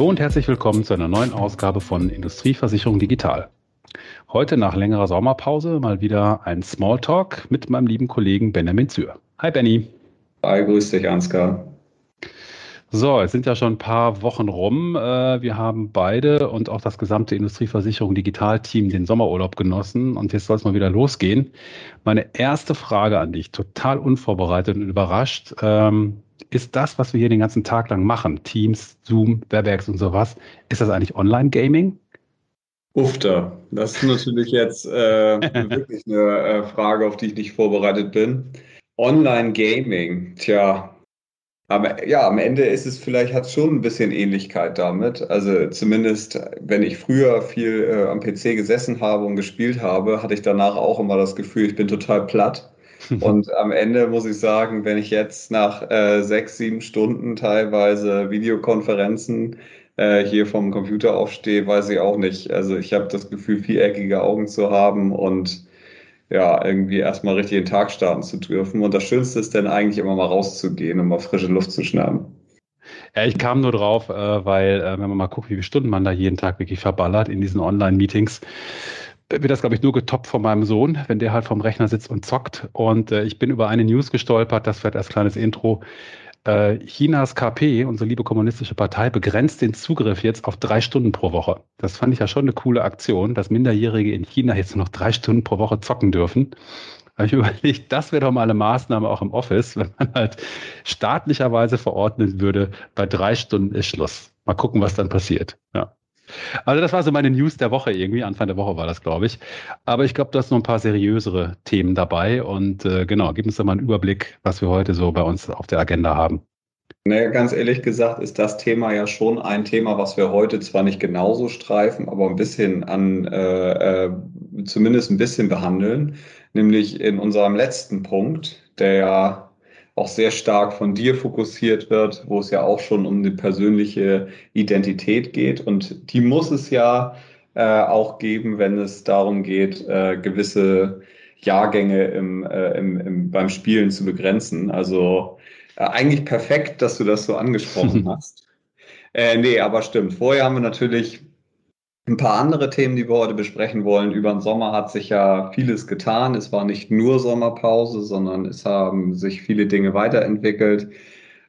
Hallo und herzlich willkommen zu einer neuen Ausgabe von Industrieversicherung Digital. Heute nach längerer Sommerpause mal wieder ein Smalltalk mit meinem lieben Kollegen Benjamin Zür. Hi Benny. Hi, grüß dich Ansgar. So, es sind ja schon ein paar Wochen rum. Äh, wir haben beide und auch das gesamte Industrieversicherung Digital-Team den Sommerurlaub genossen und jetzt soll es mal wieder losgehen. Meine erste Frage an dich, total unvorbereitet und überrascht. Ähm, ist das, was wir hier den ganzen Tag lang machen, Teams, Zoom, Webex und sowas, ist das eigentlich Online-Gaming? Ufter, das ist natürlich jetzt äh, wirklich eine äh, Frage, auf die ich nicht vorbereitet bin. Online-Gaming, tja, aber ja, am Ende ist es vielleicht, hat es schon ein bisschen Ähnlichkeit damit. Also zumindest, wenn ich früher viel äh, am PC gesessen habe und gespielt habe, hatte ich danach auch immer das Gefühl, ich bin total platt. und am Ende muss ich sagen, wenn ich jetzt nach äh, sechs, sieben Stunden teilweise Videokonferenzen äh, hier vom Computer aufstehe, weiß ich auch nicht. Also ich habe das Gefühl, viereckige Augen zu haben und ja, irgendwie erstmal richtig den Tag starten zu dürfen. Und das Schönste ist dann eigentlich immer mal rauszugehen und mal frische Luft zu schnappen. Ja, ich kam nur drauf, äh, weil, äh, wenn man mal guckt, wie viele Stunden man da jeden Tag wirklich verballert in diesen Online-Meetings, wird das, glaube ich, nur getoppt von meinem Sohn, wenn der halt vom Rechner sitzt und zockt. Und äh, ich bin über eine News gestolpert, das wird als kleines Intro. Äh, Chinas KP, unsere liebe kommunistische Partei, begrenzt den Zugriff jetzt auf drei Stunden pro Woche. Das fand ich ja schon eine coole Aktion, dass Minderjährige in China jetzt nur noch drei Stunden pro Woche zocken dürfen. Habe ich überlegt, das wäre doch mal eine Maßnahme auch im Office, wenn man halt staatlicherweise verordnen würde, bei drei Stunden ist Schluss. Mal gucken, was dann passiert. Ja. Also das war so meine News der Woche irgendwie. Anfang der Woche war das, glaube ich. Aber ich glaube, du hast noch ein paar seriösere Themen dabei. Und äh, genau, gib uns doch mal einen Überblick, was wir heute so bei uns auf der Agenda haben. Naja, ganz ehrlich gesagt ist das Thema ja schon ein Thema, was wir heute zwar nicht genauso streifen, aber ein bisschen an, äh, äh, zumindest ein bisschen behandeln. Nämlich in unserem letzten Punkt, der ja auch sehr stark von dir fokussiert wird, wo es ja auch schon um die persönliche Identität geht. Und die muss es ja äh, auch geben, wenn es darum geht, äh, gewisse Jahrgänge im, äh, im, im, beim Spielen zu begrenzen. Also äh, eigentlich perfekt, dass du das so angesprochen hast. Äh, nee, aber stimmt. Vorher haben wir natürlich ein paar andere Themen, die wir heute besprechen wollen. Über den Sommer hat sich ja vieles getan. Es war nicht nur Sommerpause, sondern es haben sich viele Dinge weiterentwickelt.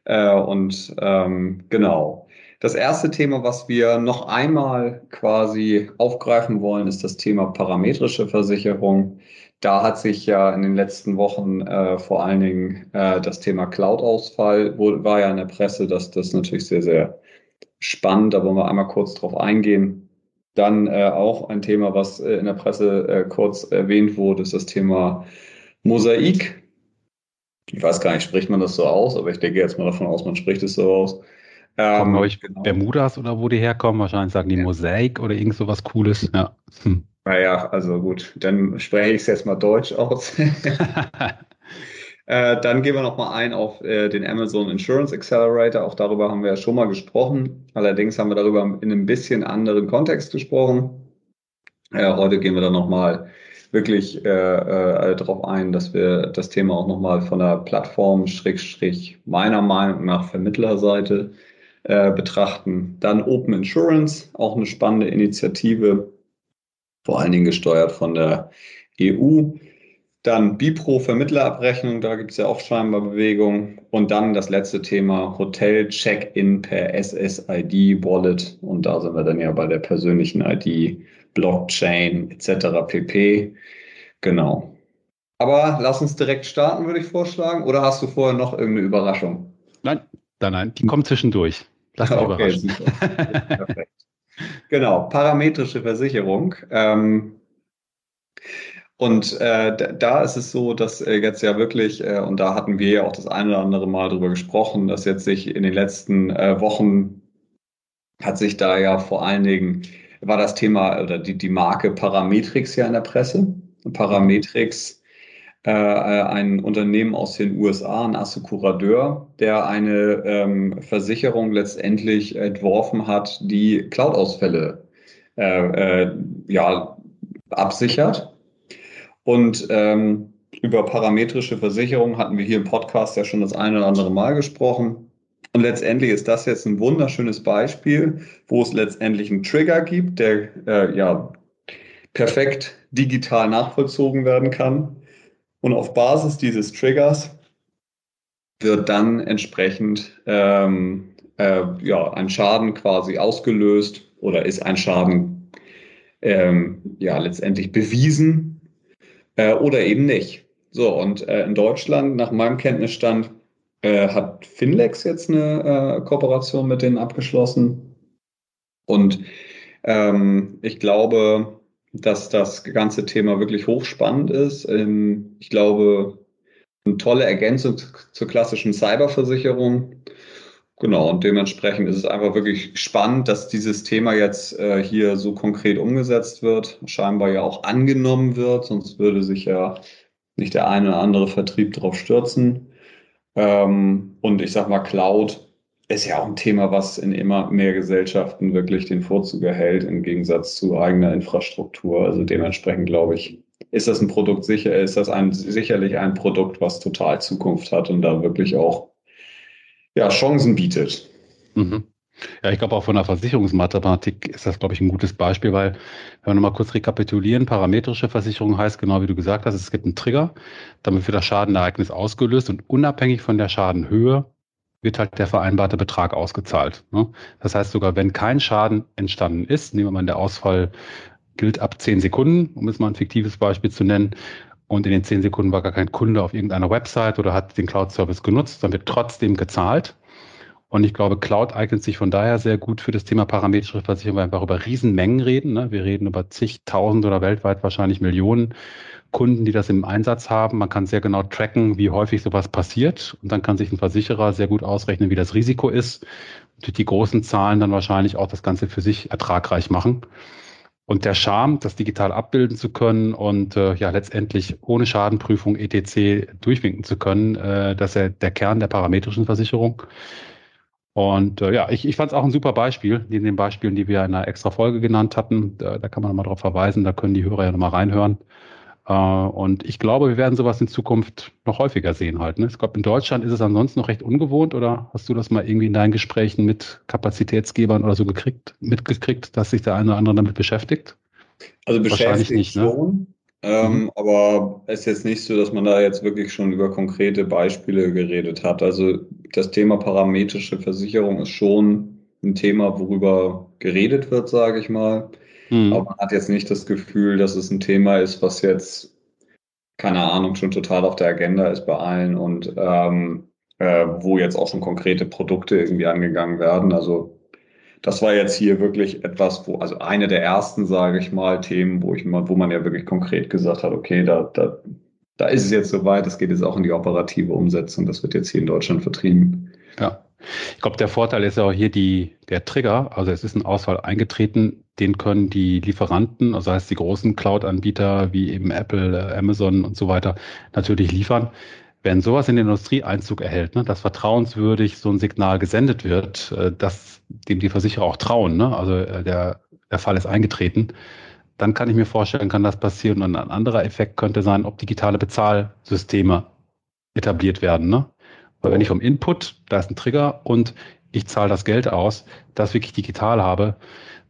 Äh, und ähm, genau. Das erste Thema, was wir noch einmal quasi aufgreifen wollen, ist das Thema parametrische Versicherung. Da hat sich ja in den letzten Wochen äh, vor allen Dingen äh, das Thema Cloud-Ausfall, war ja in der Presse, dass das natürlich sehr, sehr spannend. Da wollen wir einmal kurz drauf eingehen. Dann äh, auch ein Thema, was äh, in der Presse äh, kurz erwähnt wurde, ist das Thema Mosaik. Ich weiß gar nicht, spricht man das so aus, aber ich denke jetzt mal davon aus, man spricht es so aus. Ähm, kommen euch genau. Bermudas oder wo die herkommen? Wahrscheinlich sagen die ja. Mosaik oder irgend so was Cooles. Ja. Hm. Naja, also gut, dann spreche ich es jetzt mal Deutsch aus. Äh, dann gehen wir nochmal ein auf äh, den Amazon Insurance Accelerator. Auch darüber haben wir ja schon mal gesprochen. Allerdings haben wir darüber in einem bisschen anderen Kontext gesprochen. Äh, heute gehen wir dann nochmal wirklich äh, äh, darauf ein, dass wir das Thema auch nochmal von der Plattform, Schrägstrich, meiner Meinung nach Vermittlerseite äh, betrachten. Dann Open Insurance, auch eine spannende Initiative, vor allen Dingen gesteuert von der EU. Dann Bipro Vermittlerabrechnung, da gibt es ja auch scheinbar Bewegung. Und dann das letzte Thema Hotel Check-in per SSID Wallet. Und da sind wir dann ja bei der persönlichen ID, Blockchain etc. pp. Genau. Aber lass uns direkt starten, würde ich vorschlagen. Oder hast du vorher noch irgendeine Überraschung? Nein, nein, nein, die kommt zwischendurch. Lass dich okay, überraschen. Perfekt. Genau, parametrische Versicherung. Ähm, und äh, da ist es so, dass äh, jetzt ja wirklich, äh, und da hatten wir ja auch das eine oder andere Mal drüber gesprochen, dass jetzt sich in den letzten äh, Wochen hat sich da ja vor allen Dingen, war das Thema oder die, die Marke Parametrix ja in der Presse. Parametrix, äh, äh ein Unternehmen aus den USA, ein Assekuradeur, der eine ähm, Versicherung letztendlich entworfen hat, die Cloud-Ausfälle äh, äh, ja, absichert und ähm, über parametrische Versicherung hatten wir hier im Podcast ja schon das eine oder andere Mal gesprochen. Und letztendlich ist das jetzt ein wunderschönes Beispiel, wo es letztendlich einen Trigger gibt, der äh, ja perfekt digital nachvollzogen werden kann. Und auf Basis dieses Triggers wird dann entsprechend ähm, äh, ja, ein Schaden quasi ausgelöst oder ist ein Schaden ähm, ja letztendlich bewiesen äh, oder eben nicht. So, und äh, in Deutschland, nach meinem Kenntnisstand, äh, hat Finlex jetzt eine äh, Kooperation mit denen abgeschlossen. Und ähm, ich glaube, dass das ganze Thema wirklich hochspannend ist. Ähm, ich glaube, eine tolle Ergänzung zur klassischen Cyberversicherung. Genau, und dementsprechend ist es einfach wirklich spannend, dass dieses Thema jetzt äh, hier so konkret umgesetzt wird, scheinbar ja auch angenommen wird, sonst würde sich ja nicht der eine oder andere Vertrieb darauf stürzen. Ähm, und ich sag mal, Cloud ist ja auch ein Thema, was in immer mehr Gesellschaften wirklich den Vorzug erhält, im Gegensatz zu eigener Infrastruktur. Also dementsprechend glaube ich, ist das ein Produkt sicher, ist das ein, sicherlich ein Produkt, was total Zukunft hat und da wirklich auch ja, Chancen bietet. Mhm. Ja, ich glaube auch von der Versicherungsmathematik ist das, glaube ich, ein gutes Beispiel, weil, wenn wir nochmal kurz rekapitulieren, parametrische Versicherung heißt, genau wie du gesagt hast, es gibt einen Trigger, damit wird das Schadenereignis ausgelöst und unabhängig von der Schadenhöhe wird halt der vereinbarte Betrag ausgezahlt. Ne? Das heißt sogar, wenn kein Schaden entstanden ist, nehmen wir mal der Ausfall gilt ab zehn Sekunden, um jetzt mal ein fiktives Beispiel zu nennen, und in den zehn Sekunden war gar kein Kunde auf irgendeiner Website oder hat den Cloud-Service genutzt, dann wird trotzdem gezahlt. Und ich glaube, Cloud eignet sich von daher sehr gut für das Thema parametrische Versicherung, weil wir einfach über Riesenmengen reden. Ne? Wir reden über zigtausend oder weltweit wahrscheinlich Millionen Kunden, die das im Einsatz haben. Man kann sehr genau tracken, wie häufig sowas passiert. Und dann kann sich ein Versicherer sehr gut ausrechnen, wie das Risiko ist. Durch die großen Zahlen dann wahrscheinlich auch das Ganze für sich ertragreich machen. Und der Charme, das digital abbilden zu können und äh, ja letztendlich ohne Schadenprüfung etc. durchwinken zu können, äh, das ist ja der Kern der parametrischen Versicherung. Und äh, ja, ich, ich fand es auch ein super Beispiel, neben den Beispielen, die wir in einer extra Folge genannt hatten. Da, da kann man nochmal drauf verweisen, da können die Hörer ja nochmal reinhören. Äh, und ich glaube, wir werden sowas in Zukunft noch häufiger sehen halt. Ne? Ich glaube, in Deutschland ist es ansonsten noch recht ungewohnt oder hast du das mal irgendwie in deinen Gesprächen mit Kapazitätsgebern oder so gekriegt, mitgekriegt, dass sich der eine oder andere damit beschäftigt? Also beschäftigt nicht, ne? schon. Ähm, mhm. Aber es ist jetzt nicht so, dass man da jetzt wirklich schon über konkrete Beispiele geredet hat. Also das Thema parametrische Versicherung ist schon ein Thema, worüber geredet wird, sage ich mal. Mhm. Aber man hat jetzt nicht das Gefühl, dass es ein Thema ist, was jetzt, keine Ahnung, schon total auf der Agenda ist bei allen und ähm, äh, wo jetzt auch schon konkrete Produkte irgendwie angegangen werden. Also das war jetzt hier wirklich etwas, wo, also eine der ersten, sage ich mal, Themen, wo ich mal, wo man ja wirklich konkret gesagt hat, okay, da, da, da ist es jetzt soweit, das geht jetzt auch in die operative Umsetzung, das wird jetzt hier in Deutschland vertrieben. Ja. Ich glaube, der Vorteil ist ja auch hier die, der Trigger. Also es ist ein Ausfall eingetreten, den können die Lieferanten, also heißt die großen Cloud-Anbieter wie eben Apple, äh, Amazon und so weiter, natürlich liefern. Wenn sowas in der Industrie Einzug erhält, ne, dass vertrauenswürdig so ein Signal gesendet wird, äh, dass dem die Versicherer auch trauen, ne, also äh, der, der Fall ist eingetreten, dann kann ich mir vorstellen, kann das passieren. Und ein anderer Effekt könnte sein, ob digitale Bezahlsysteme etabliert werden. Ne? Weil wenn ich vom Input, da ist ein Trigger und ich zahle das Geld aus, das wirklich digital habe,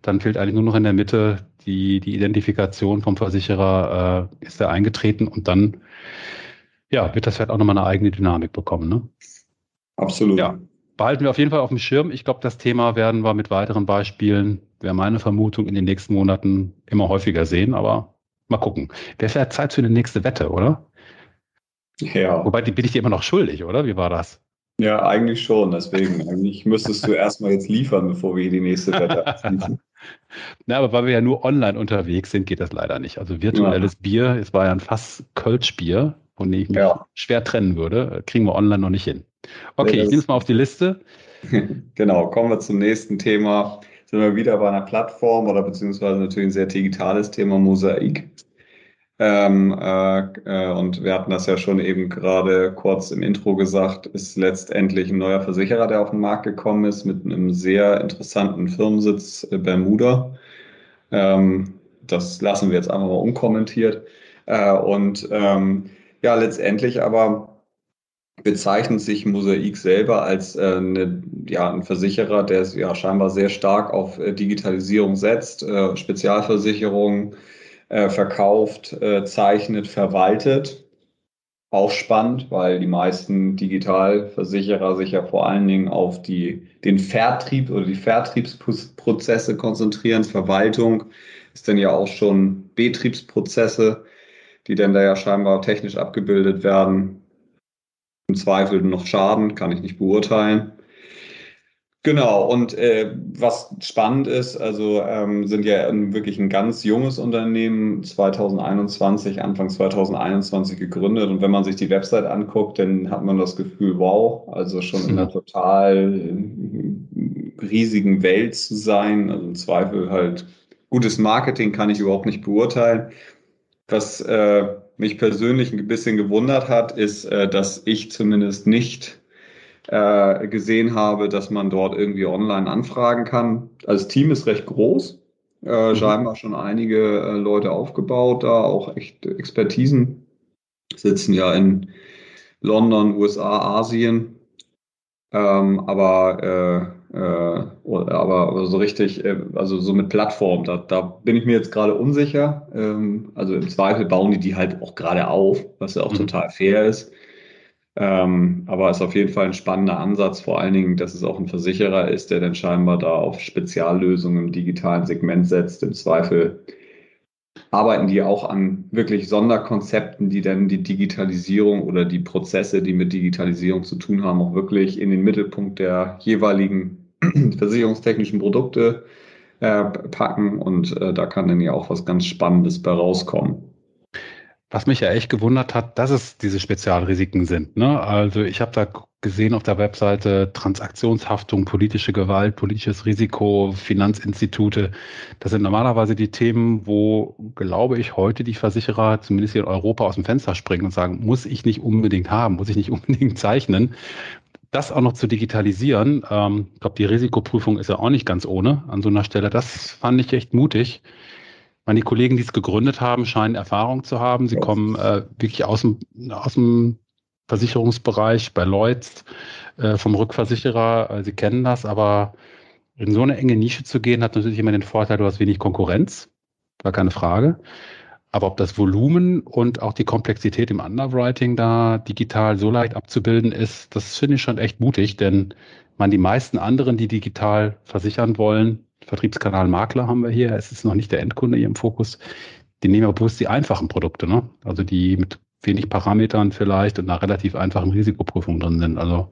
dann fehlt eigentlich nur noch in der Mitte die, die Identifikation vom Versicherer, äh, ist er eingetreten und dann ja, wird das vielleicht auch nochmal eine eigene Dynamik bekommen. Ne? Absolut. Ja, behalten wir auf jeden Fall auf dem Schirm. Ich glaube, das Thema werden wir mit weiteren Beispielen, wäre meine Vermutung, in den nächsten Monaten immer häufiger sehen, aber mal gucken. Wäre vielleicht Zeit für eine nächste Wette, oder? Ja. Wobei, die bin ich dir immer noch schuldig, oder? Wie war das? Ja, eigentlich schon. Deswegen, eigentlich müsstest du erstmal jetzt liefern, bevor wir hier die nächste Wette. Na, aber weil wir ja nur online unterwegs sind, geht das leider nicht. Also virtuelles ja. Bier, es war ja ein Fass Kölschbier, von dem ich mich ja. schwer trennen würde, kriegen wir online noch nicht hin. Okay, nee, ich nehme es mal auf die Liste. genau, kommen wir zum nächsten Thema. Sind wir wieder bei einer Plattform oder beziehungsweise natürlich ein sehr digitales Thema, Mosaik. Ähm, äh, äh, und wir hatten das ja schon eben gerade kurz im Intro gesagt, ist letztendlich ein neuer Versicherer, der auf den Markt gekommen ist, mit einem sehr interessanten Firmensitz äh, Bermuda. Ähm, das lassen wir jetzt einfach mal unkommentiert. Äh, und ähm, ja, letztendlich aber bezeichnet sich Mosaik selber als äh, eine, ja, ein Versicherer, der ja scheinbar sehr stark auf äh, Digitalisierung setzt, äh, Spezialversicherungen äh, verkauft, äh, zeichnet, verwaltet. Auch spannend, weil die meisten Digitalversicherer sich ja vor allen Dingen auf die, den Vertrieb oder die Vertriebsprozesse konzentrieren. Verwaltung ist dann ja auch schon Betriebsprozesse, die dann da ja scheinbar technisch abgebildet werden im Zweifel noch Schaden, kann ich nicht beurteilen. Genau, und äh, was spannend ist, also ähm, sind ja wirklich ein ganz junges Unternehmen, 2021, Anfang 2021 gegründet. Und wenn man sich die Website anguckt, dann hat man das Gefühl, wow, also schon in einer total äh, riesigen Welt zu sein. Also im Zweifel halt gutes Marketing kann ich überhaupt nicht beurteilen. Was äh, mich persönlich ein bisschen gewundert hat, ist, äh, dass ich zumindest nicht äh, gesehen habe, dass man dort irgendwie online anfragen kann. Also das Team ist recht groß, äh, mhm. scheinbar schon einige äh, Leute aufgebaut, da auch echt Expertisen sitzen ja in London, USA, Asien. Ähm, aber äh, äh, aber, so richtig, äh, also so mit Plattform, da, da bin ich mir jetzt gerade unsicher. Ähm, also im Zweifel bauen die die halt auch gerade auf, was ja auch mhm. total fair ist. Ähm, aber ist auf jeden Fall ein spannender Ansatz, vor allen Dingen, dass es auch ein Versicherer ist, der dann scheinbar da auf Speziallösungen im digitalen Segment setzt. Im Zweifel arbeiten die auch an wirklich Sonderkonzepten, die dann die Digitalisierung oder die Prozesse, die mit Digitalisierung zu tun haben, auch wirklich in den Mittelpunkt der jeweiligen versicherungstechnischen Produkte äh, packen und äh, da kann dann ja auch was ganz Spannendes bei rauskommen. Was mich ja echt gewundert hat, dass es diese Spezialrisiken sind. Ne? Also ich habe da gesehen auf der Webseite Transaktionshaftung, politische Gewalt, politisches Risiko, Finanzinstitute. Das sind normalerweise die Themen, wo, glaube ich, heute die Versicherer zumindest hier in Europa aus dem Fenster springen und sagen, muss ich nicht unbedingt haben, muss ich nicht unbedingt zeichnen das auch noch zu digitalisieren, ähm, ich glaube, die Risikoprüfung ist ja auch nicht ganz ohne an so einer Stelle. Das fand ich echt mutig. Meine, die Kollegen, die es gegründet haben, scheinen Erfahrung zu haben. Sie kommen äh, wirklich aus dem, aus dem Versicherungsbereich bei Lloyds äh, vom Rückversicherer. Äh, sie kennen das, aber in so eine enge Nische zu gehen, hat natürlich immer den Vorteil, du hast wenig Konkurrenz. War keine Frage. Aber ob das Volumen und auch die Komplexität im Underwriting da digital so leicht abzubilden ist, das finde ich schon echt mutig, denn man die meisten anderen, die digital versichern wollen, Vertriebskanal Makler haben wir hier, es ist noch nicht der Endkunde hier im Fokus, die nehmen aber bewusst die einfachen Produkte, ne? Also die mit wenig Parametern vielleicht und einer relativ einfachen Risikoprüfung drin sind. Also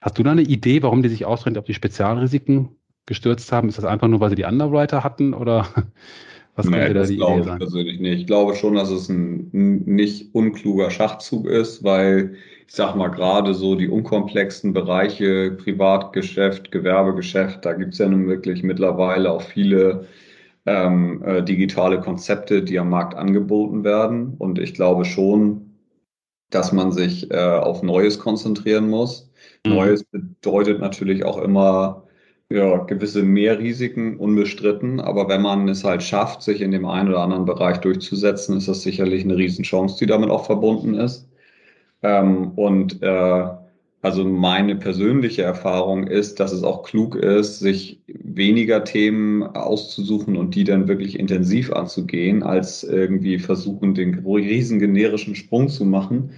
hast du da eine Idee, warum die sich ausrennt auf die Spezialrisiken gestürzt haben? Ist das einfach nur, weil sie die Underwriter hatten oder was nee, könnte da die Idee sein? Ich persönlich nicht. Ich glaube schon, dass es ein nicht unkluger Schachzug ist, weil ich sag mal gerade so die unkomplexen Bereiche, Privatgeschäft, Gewerbegeschäft, da gibt's ja nun wirklich mittlerweile auch viele ähm, äh, digitale Konzepte, die am Markt angeboten werden. Und ich glaube schon, dass man sich äh, auf Neues konzentrieren muss. Mhm. Neues bedeutet natürlich auch immer ja, gewisse Mehrrisiken unbestritten, aber wenn man es halt schafft, sich in dem einen oder anderen Bereich durchzusetzen, ist das sicherlich eine Riesenchance, die damit auch verbunden ist. Ähm, und äh, also meine persönliche Erfahrung ist, dass es auch klug ist, sich weniger Themen auszusuchen und die dann wirklich intensiv anzugehen, als irgendwie versuchen, den riesen generischen Sprung zu machen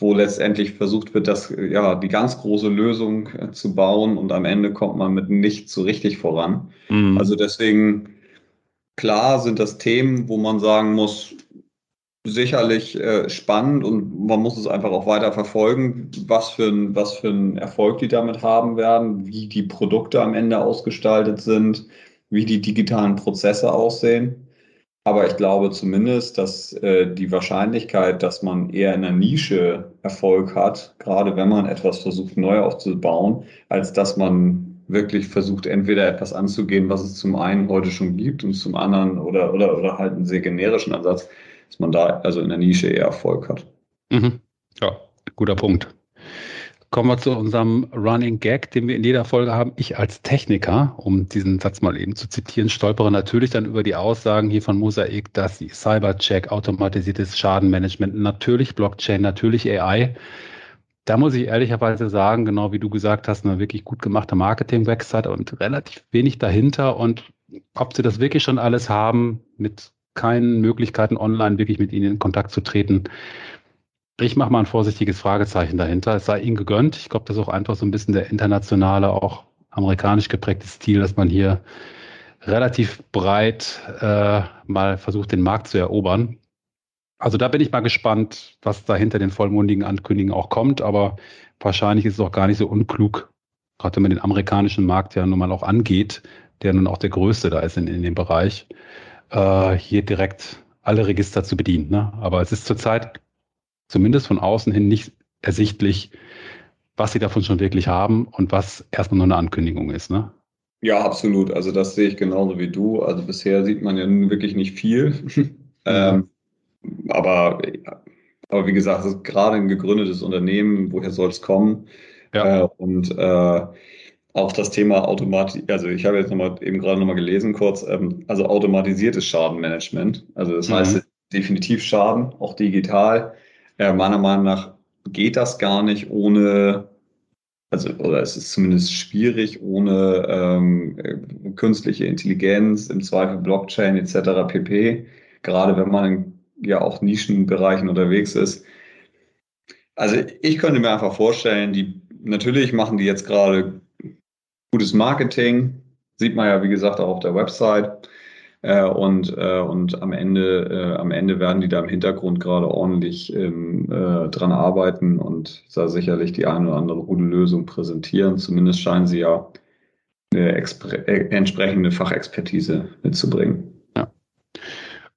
wo letztendlich versucht wird, das, ja, die ganz große Lösung zu bauen und am Ende kommt man mit nichts so richtig voran. Mhm. Also deswegen, klar sind das Themen, wo man sagen muss, sicherlich äh, spannend und man muss es einfach auch weiter verfolgen, was für, ein, was für einen Erfolg die damit haben werden, wie die Produkte am Ende ausgestaltet sind, wie die digitalen Prozesse aussehen. Aber ich glaube zumindest, dass äh, die Wahrscheinlichkeit, dass man eher in einer Nische Erfolg hat, gerade wenn man etwas versucht neu aufzubauen, als dass man wirklich versucht, entweder etwas anzugehen, was es zum einen heute schon gibt und zum anderen oder, oder, oder halt einen sehr generischen Ansatz, dass man da also in der Nische eher Erfolg hat. Mhm. Ja, guter Punkt. Kommen wir zu unserem Running Gag, den wir in jeder Folge haben. Ich als Techniker, um diesen Satz mal eben zu zitieren, stolpere natürlich dann über die Aussagen hier von Mosaik, dass die Cybercheck, automatisiertes Schadenmanagement, natürlich Blockchain, natürlich AI. da muss ich ehrlicherweise sagen, genau wie du gesagt hast, eine wirklich gut gemachte Marketing-Website und relativ wenig dahinter. Und ob sie das wirklich schon alles haben, mit keinen Möglichkeiten online wirklich mit ihnen in Kontakt zu treten, ich mache mal ein vorsichtiges Fragezeichen dahinter. Es sei ihnen gegönnt. Ich glaube, das ist auch einfach so ein bisschen der internationale, auch amerikanisch geprägte Stil, dass man hier relativ breit äh, mal versucht, den Markt zu erobern. Also da bin ich mal gespannt, was da hinter den vollmundigen Ankündigungen auch kommt. Aber wahrscheinlich ist es auch gar nicht so unklug, gerade wenn man den amerikanischen Markt ja nun mal auch angeht, der nun auch der größte da ist in, in dem Bereich, äh, hier direkt alle Register zu bedienen. Ne? Aber es ist zurzeit zumindest von außen hin nicht ersichtlich, was sie davon schon wirklich haben und was erstmal nur eine Ankündigung ist. Ne? Ja, absolut. Also das sehe ich genauso wie du. Also bisher sieht man ja nun wirklich nicht viel. ähm, aber, aber wie gesagt, es ist gerade ein gegründetes Unternehmen. Woher soll es kommen? Ja. Äh, und äh, auch das Thema Automatik, also ich habe jetzt nochmal eben gerade nochmal gelesen kurz, ähm, also automatisiertes Schadenmanagement. Also das mhm. heißt definitiv Schaden, auch digital. Äh, meiner Meinung nach geht das gar nicht ohne, also oder es ist zumindest schwierig ohne ähm, äh, künstliche Intelligenz, im Zweifel Blockchain etc. pp. Gerade wenn man in ja auch Nischenbereichen unterwegs ist. Also ich könnte mir einfach vorstellen, die natürlich machen die jetzt gerade gutes Marketing, sieht man ja wie gesagt auch auf der Website. Äh, und, äh, und am Ende, äh, am Ende werden die da im Hintergrund gerade ordentlich ähm, äh, dran arbeiten und da sicherlich die eine oder andere gute Lösung präsentieren. Zumindest scheinen sie ja eine äh, entsprechende Fachexpertise mitzubringen. Ja.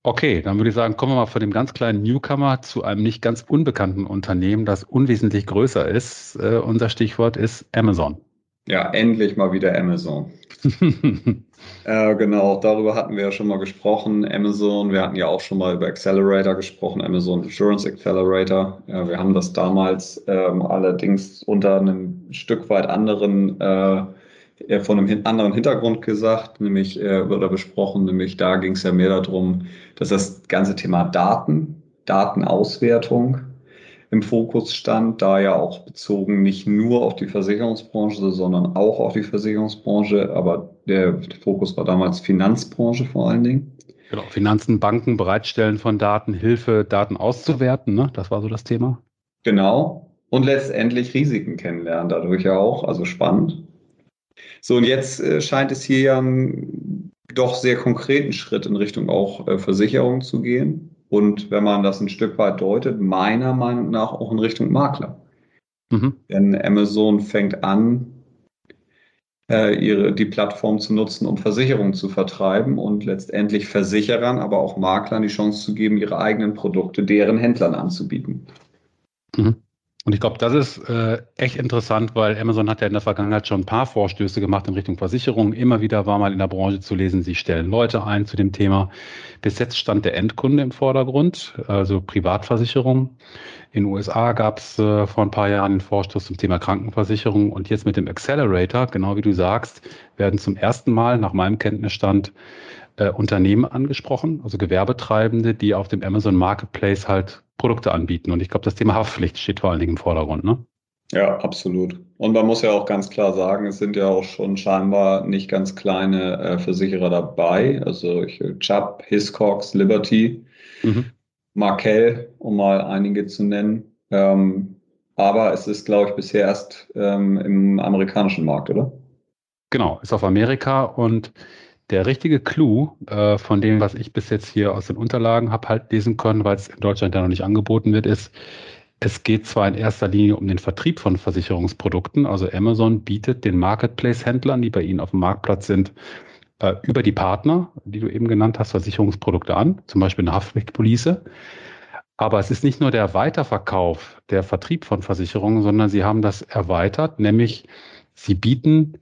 Okay, dann würde ich sagen, kommen wir mal von dem ganz kleinen Newcomer zu einem nicht ganz unbekannten Unternehmen, das unwesentlich größer ist. Äh, unser Stichwort ist Amazon. Ja, endlich mal wieder Amazon. äh, genau, darüber hatten wir ja schon mal gesprochen. Amazon, wir hatten ja auch schon mal über Accelerator gesprochen, Amazon Insurance Accelerator. Ja, wir haben das damals ähm, allerdings unter einem Stück weit anderen, äh, von einem anderen Hintergrund gesagt, nämlich äh, oder besprochen, nämlich da ging es ja mehr darum, dass das ganze Thema Daten, Datenauswertung, im Fokus stand, da ja auch bezogen nicht nur auf die Versicherungsbranche, sondern auch auf die Versicherungsbranche, aber der Fokus war damals Finanzbranche vor allen Dingen. Genau, Finanzen, Banken, Bereitstellen von Daten, Hilfe, Daten auszuwerten, ne? das war so das Thema. Genau. Und letztendlich Risiken kennenlernen, dadurch ja auch, also spannend. So, und jetzt äh, scheint es hier ja einen doch sehr konkreten Schritt in Richtung auch äh, Versicherung zu gehen und wenn man das ein Stück weit deutet, meiner Meinung nach auch in Richtung Makler. Mhm. Denn Amazon fängt an, äh, ihre, die Plattform zu nutzen, um Versicherungen zu vertreiben und letztendlich Versicherern, aber auch Maklern die Chance zu geben, ihre eigenen Produkte deren Händlern anzubieten. Mhm. Und ich glaube, das ist äh, echt interessant, weil Amazon hat ja in der Vergangenheit schon ein paar Vorstöße gemacht in Richtung Versicherung. Immer wieder war mal in der Branche zu lesen, sie stellen Leute ein zu dem Thema. Bis jetzt stand der Endkunde im Vordergrund, also Privatversicherung. In den USA gab es äh, vor ein paar Jahren einen Vorstoß zum Thema Krankenversicherung und jetzt mit dem Accelerator, genau wie du sagst, werden zum ersten Mal nach meinem Kenntnisstand äh, Unternehmen angesprochen, also Gewerbetreibende, die auf dem Amazon Marketplace halt Produkte anbieten. Und ich glaube, das Thema Haftpflicht steht vor allen Dingen im Vordergrund. Ne? Ja, absolut. Und man muss ja auch ganz klar sagen, es sind ja auch schon scheinbar nicht ganz kleine äh, Versicherer dabei. Also ich, Chubb, Hiscox, Liberty, mhm. Markel, um mal einige zu nennen. Ähm, aber es ist, glaube ich, bisher erst ähm, im amerikanischen Markt, oder? Genau, ist auf Amerika und der richtige Clou äh, von dem, was ich bis jetzt hier aus den Unterlagen habe halt lesen können, weil es in Deutschland ja noch nicht angeboten wird, ist, es geht zwar in erster Linie um den Vertrieb von Versicherungsprodukten, also Amazon bietet den Marketplace-Händlern, die bei ihnen auf dem Marktplatz sind, äh, über die Partner, die du eben genannt hast, Versicherungsprodukte an, zum Beispiel eine Haftpflichtpolice. Aber es ist nicht nur der Weiterverkauf, der Vertrieb von Versicherungen, sondern sie haben das erweitert, nämlich sie bieten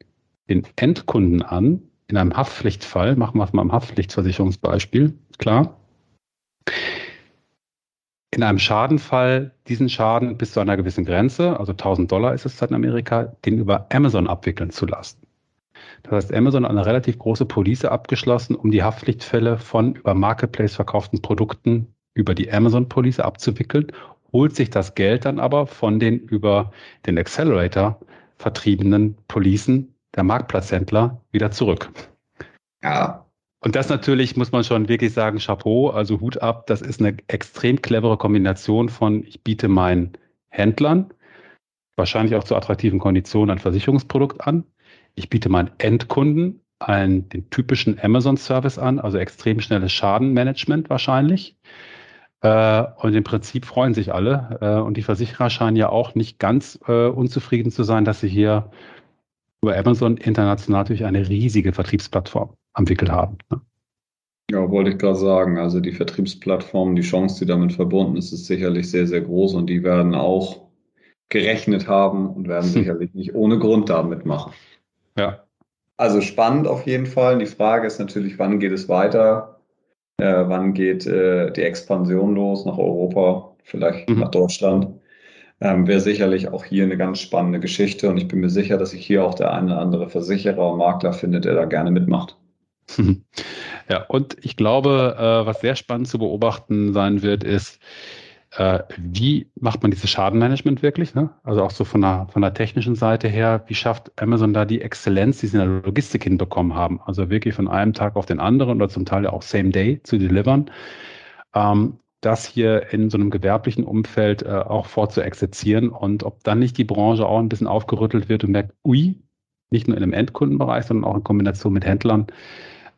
den Endkunden an, in einem Haftpflichtfall, machen wir es mal im Haftpflichtversicherungsbeispiel, klar. In einem Schadenfall diesen Schaden bis zu einer gewissen Grenze, also 1000 Dollar ist es in Amerika, den über Amazon abwickeln zu lassen. Das heißt, Amazon hat eine relativ große Police abgeschlossen, um die Haftpflichtfälle von über Marketplace verkauften Produkten über die Amazon Police abzuwickeln, holt sich das Geld dann aber von den über den Accelerator vertriebenen Policen der Marktplatzhändler wieder zurück. Ja. Und das natürlich muss man schon wirklich sagen, Chapeau, also Hut ab, das ist eine extrem clevere Kombination von, ich biete meinen Händlern wahrscheinlich auch zu attraktiven Konditionen ein Versicherungsprodukt an. Ich biete meinen Endkunden einen, den typischen Amazon-Service an, also extrem schnelles Schadenmanagement wahrscheinlich. Äh, und im Prinzip freuen sich alle. Äh, und die Versicherer scheinen ja auch nicht ganz äh, unzufrieden zu sein, dass sie hier über Amazon international natürlich eine riesige Vertriebsplattform am Wickel haben. Ne? Ja, wollte ich gerade sagen. Also die Vertriebsplattform, die Chance, die damit verbunden ist, ist sicherlich sehr, sehr groß und die werden auch gerechnet haben und werden hm. sicherlich nicht ohne Grund damit machen. Ja. Also spannend auf jeden Fall. Die Frage ist natürlich, wann geht es weiter? Äh, wann geht äh, die Expansion los nach Europa, vielleicht mhm. nach Deutschland? Ähm, Wäre sicherlich auch hier eine ganz spannende Geschichte und ich bin mir sicher, dass sich hier auch der eine oder andere Versicherer und Makler findet, der da gerne mitmacht. Ja, und ich glaube, äh, was sehr spannend zu beobachten sein wird, ist, äh, wie macht man dieses Schadenmanagement wirklich? Ne? Also auch so von der, von der technischen Seite her, wie schafft Amazon da die Exzellenz, die sie in der Logistik hinbekommen haben? Also wirklich von einem Tag auf den anderen oder zum Teil auch Same Day zu delivern. Ähm, das hier in so einem gewerblichen Umfeld äh, auch vorzuexerzieren und ob dann nicht die Branche auch ein bisschen aufgerüttelt wird und merkt, ui, nicht nur in einem Endkundenbereich, sondern auch in Kombination mit Händlern,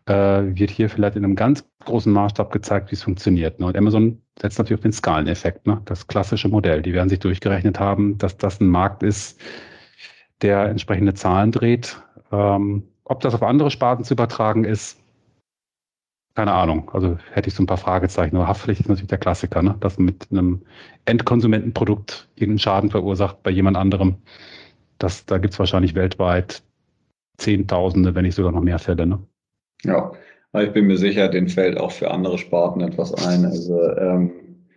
äh, wird hier vielleicht in einem ganz großen Maßstab gezeigt, wie es funktioniert. Ne? Und Amazon setzt natürlich auf den Skaleneffekt, ne? das klassische Modell. Die werden sich durchgerechnet haben, dass das ein Markt ist, der entsprechende Zahlen dreht. Ähm, ob das auf andere Sparten zu übertragen ist, keine Ahnung. Also hätte ich so ein paar Fragezeichen. Aber Haftpflicht ist natürlich der Klassiker, ne? dass mit einem Endkonsumentenprodukt irgendeinen Schaden verursacht bei jemand anderem. Das, da gibt es wahrscheinlich weltweit Zehntausende, wenn nicht sogar noch mehr Fälle. Ne? Ja, ich bin mir sicher, den fällt auch für andere Sparten etwas ein. Also ähm,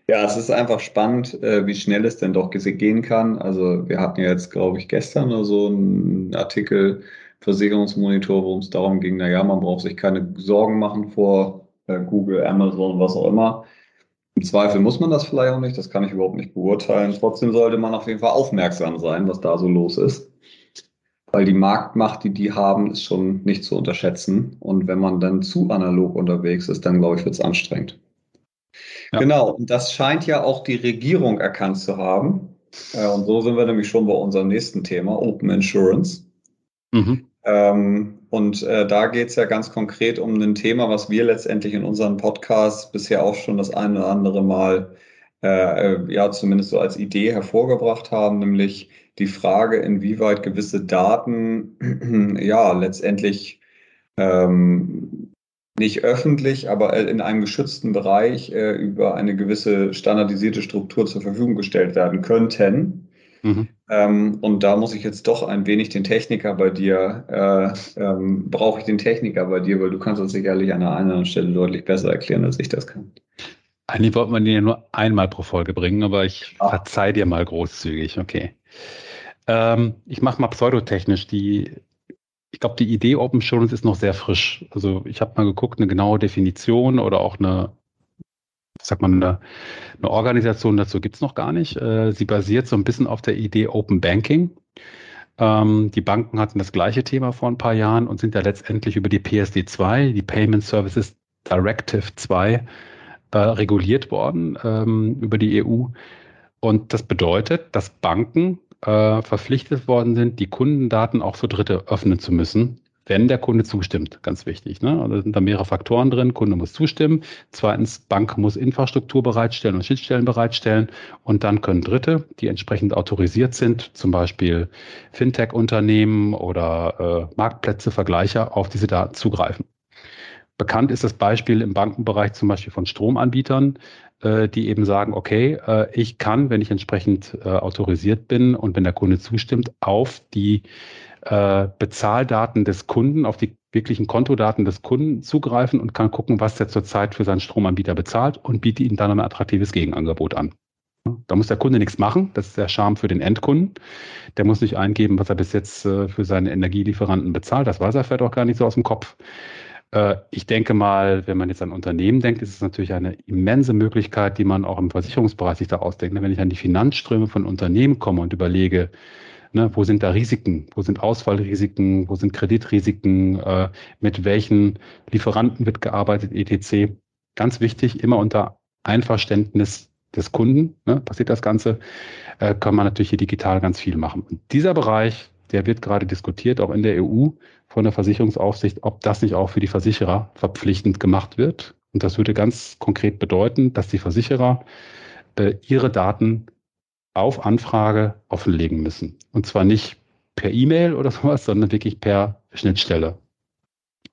ja, es ist einfach spannend, äh, wie schnell es denn doch gehen kann. Also wir hatten ja jetzt, glaube ich, gestern oder so einen Artikel Versicherungsmonitor, worum es darum ging, naja, man braucht sich keine Sorgen machen vor äh, Google, Amazon, was auch immer. Im Zweifel muss man das vielleicht auch nicht, das kann ich überhaupt nicht beurteilen. Trotzdem sollte man auf jeden Fall aufmerksam sein, was da so los ist weil die Marktmacht, die die haben, ist schon nicht zu unterschätzen. Und wenn man dann zu analog unterwegs ist, dann glaube ich, wird es anstrengend. Ja. Genau, und das scheint ja auch die Regierung erkannt zu haben. Äh, und so sind wir nämlich schon bei unserem nächsten Thema, Open Insurance. Mhm. Ähm, und äh, da geht es ja ganz konkret um ein Thema, was wir letztendlich in unserem Podcast bisher auch schon das eine oder andere Mal äh, äh ja zumindest so als Idee hervorgebracht haben, nämlich die Frage, inwieweit gewisse Daten ja letztendlich ähm, nicht öffentlich, aber in einem geschützten Bereich äh, über eine gewisse standardisierte Struktur zur Verfügung gestellt werden könnten. Mhm. Ähm, und da muss ich jetzt doch ein wenig den Techniker bei dir, äh, ähm, brauche ich den Techniker bei dir, weil du kannst uns sicherlich an einer anderen Stelle deutlich besser erklären, als ich das kann. Eigentlich wollte man den ja nur einmal pro Folge bringen, aber ich Ach. verzeih dir mal großzügig, okay. Ähm, ich mache mal pseudotechnisch. Die, ich glaube, die Idee Open Assurance ist noch sehr frisch. Also ich habe mal geguckt, eine genaue Definition oder auch eine, sag mal, eine, eine Organisation dazu gibt es noch gar nicht. Äh, sie basiert so ein bisschen auf der Idee Open Banking. Ähm, die Banken hatten das gleiche Thema vor ein paar Jahren und sind ja letztendlich über die PSD 2, die Payment Services Directive 2, äh, reguliert worden ähm, über die EU. Und das bedeutet, dass Banken äh, verpflichtet worden sind, die Kundendaten auch für Dritte öffnen zu müssen, wenn der Kunde zustimmt. Ganz wichtig. Ne? Also sind da mehrere Faktoren drin. Kunde muss zustimmen. Zweitens, Bank muss Infrastruktur bereitstellen und Schnittstellen bereitstellen. Und dann können Dritte, die entsprechend autorisiert sind, zum Beispiel Fintech-Unternehmen oder äh, Marktplätze, Vergleicher, auf diese Daten zugreifen. Bekannt ist das Beispiel im Bankenbereich zum Beispiel von Stromanbietern, äh, die eben sagen, okay, äh, ich kann, wenn ich entsprechend äh, autorisiert bin und wenn der Kunde zustimmt, auf die äh, Bezahldaten des Kunden, auf die wirklichen Kontodaten des Kunden zugreifen und kann gucken, was der zurzeit für seinen Stromanbieter bezahlt und biete ihm dann ein attraktives Gegenangebot an. Da muss der Kunde nichts machen. Das ist der Charme für den Endkunden. Der muss nicht eingeben, was er bis jetzt äh, für seine Energielieferanten bezahlt. Das weiß er vielleicht auch gar nicht so aus dem Kopf. Äh, ich denke mal, wenn man jetzt an Unternehmen denkt, ist es natürlich eine immense Möglichkeit, die man auch im Versicherungsbereich sich da ausdenkt. Wenn ich an die Finanzströme von Unternehmen komme und überlege, ne, wo sind da Risiken, wo sind Ausfallrisiken, wo sind Kreditrisiken, äh, mit welchen Lieferanten wird gearbeitet, etc. Ganz wichtig, immer unter Einverständnis des Kunden, ne, passiert das Ganze, äh, kann man natürlich hier digital ganz viel machen. Und dieser Bereich, der wird gerade diskutiert, auch in der EU von der Versicherungsaufsicht, ob das nicht auch für die Versicherer verpflichtend gemacht wird. Und das würde ganz konkret bedeuten, dass die Versicherer äh, ihre Daten auf Anfrage offenlegen müssen. Und zwar nicht per E-Mail oder sowas, sondern wirklich per Schnittstelle.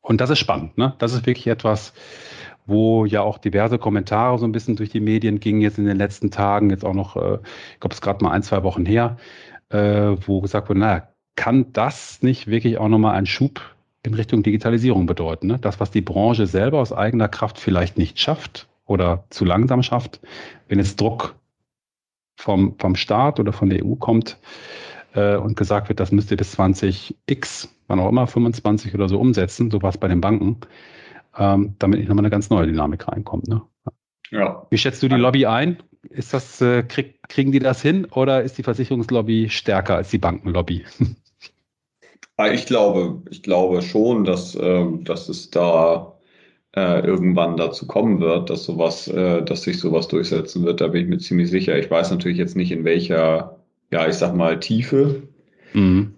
Und das ist spannend. Ne? Das ist wirklich etwas, wo ja auch diverse Kommentare so ein bisschen durch die Medien gingen jetzt in den letzten Tagen, jetzt auch noch, äh, ich glaube, es ist gerade mal ein, zwei Wochen her, äh, wo gesagt wurde, naja, kann das nicht wirklich auch nochmal einen Schub in Richtung Digitalisierung bedeuten? Ne? Das, was die Branche selber aus eigener Kraft vielleicht nicht schafft oder zu langsam schafft, wenn jetzt Druck vom, vom Staat oder von der EU kommt äh, und gesagt wird, das müsst ihr bis 20x, wann auch immer, 25 oder so umsetzen, so war es bei den Banken, ähm, damit nicht nochmal eine ganz neue Dynamik reinkommt. Ne? Ja. Wie schätzt du die Lobby ein? Ist das, äh, krieg, kriegen die das hin oder ist die Versicherungslobby stärker als die Bankenlobby? Ah, ich glaube, ich glaube schon, dass, äh, dass es da äh, irgendwann dazu kommen wird, dass sowas, äh, dass sich sowas durchsetzen wird. Da bin ich mir ziemlich sicher. Ich weiß natürlich jetzt nicht in welcher, ja, ich sag mal Tiefe. Mhm.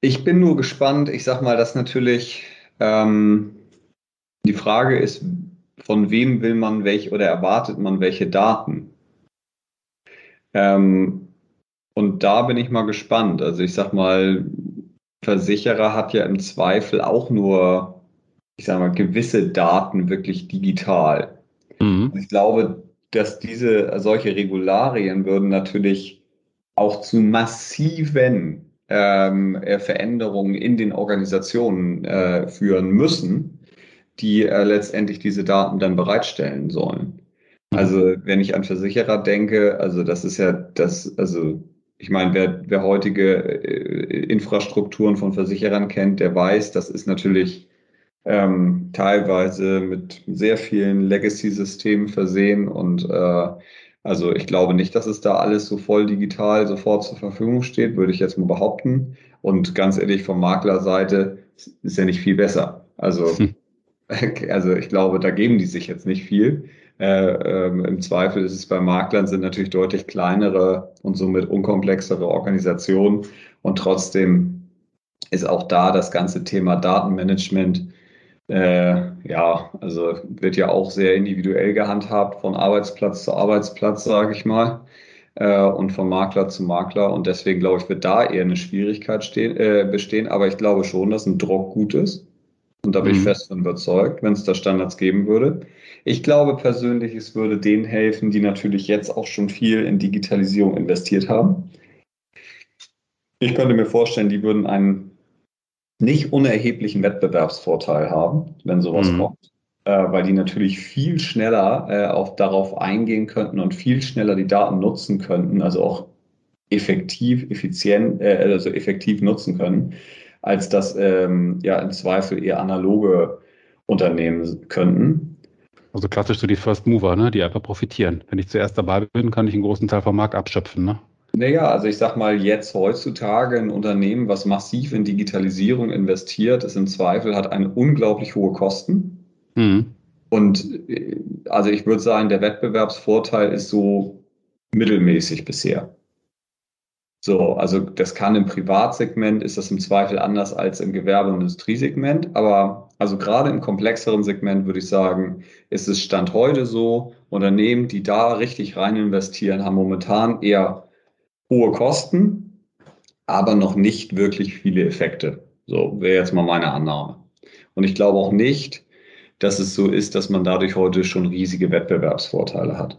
Ich bin nur gespannt. Ich sag mal, dass natürlich ähm, die Frage ist, von wem will man welche oder erwartet man welche Daten? Ähm, und da bin ich mal gespannt. Also ich sag mal, Versicherer hat ja im Zweifel auch nur, ich sag mal, gewisse Daten wirklich digital. Mhm. Ich glaube, dass diese solche Regularien würden natürlich auch zu massiven ähm, äh, Veränderungen in den Organisationen äh, führen müssen die äh, letztendlich diese Daten dann bereitstellen sollen. Mhm. Also wenn ich an Versicherer denke, also das ist ja das, also ich meine, wer, wer heutige äh, Infrastrukturen von Versicherern kennt, der weiß, das ist natürlich ähm, teilweise mit sehr vielen Legacy-Systemen versehen und äh, also ich glaube nicht, dass es da alles so voll digital sofort zur Verfügung steht, würde ich jetzt mal behaupten. Und ganz ehrlich, von Maklerseite ist ja nicht viel besser. Also hm. Also ich glaube, da geben die sich jetzt nicht viel. Äh, ähm, Im Zweifel ist es bei Maklern sind natürlich deutlich kleinere und somit unkomplexere Organisationen und trotzdem ist auch da das ganze Thema Datenmanagement äh, ja, also wird ja auch sehr individuell gehandhabt von Arbeitsplatz zu Arbeitsplatz, sage ich mal, äh, und von Makler zu Makler. Und deswegen glaube ich, wird da eher eine Schwierigkeit stehen, äh, bestehen. Aber ich glaube schon, dass ein Druck gut ist. Und da bin mhm. ich fest von überzeugt, wenn es da Standards geben würde. Ich glaube persönlich, es würde denen helfen, die natürlich jetzt auch schon viel in Digitalisierung investiert haben. Ich könnte mir vorstellen, die würden einen nicht unerheblichen Wettbewerbsvorteil haben, wenn sowas mhm. kommt, äh, weil die natürlich viel schneller äh, auch darauf eingehen könnten und viel schneller die Daten nutzen könnten, also auch effektiv, effizient, äh, also effektiv nutzen können als das ähm, ja im Zweifel eher analoge Unternehmen könnten. Also klassisch so die First Mover, ne, die einfach profitieren. Wenn ich zuerst dabei bin, kann ich einen großen Teil vom Markt abschöpfen. Ne? Naja, also ich sag mal, jetzt heutzutage ein Unternehmen, was massiv in Digitalisierung investiert, ist im Zweifel, hat eine unglaublich hohe Kosten. Mhm. Und äh, also ich würde sagen, der Wettbewerbsvorteil ist so mittelmäßig bisher. So, also das kann im Privatsegment, ist das im Zweifel anders als im Gewerbe- und Industriesegment. Aber also gerade im komplexeren Segment würde ich sagen, ist es Stand heute so, Unternehmen, die da richtig rein investieren, haben momentan eher hohe Kosten, aber noch nicht wirklich viele Effekte. So wäre jetzt mal meine Annahme. Und ich glaube auch nicht, dass es so ist, dass man dadurch heute schon riesige Wettbewerbsvorteile hat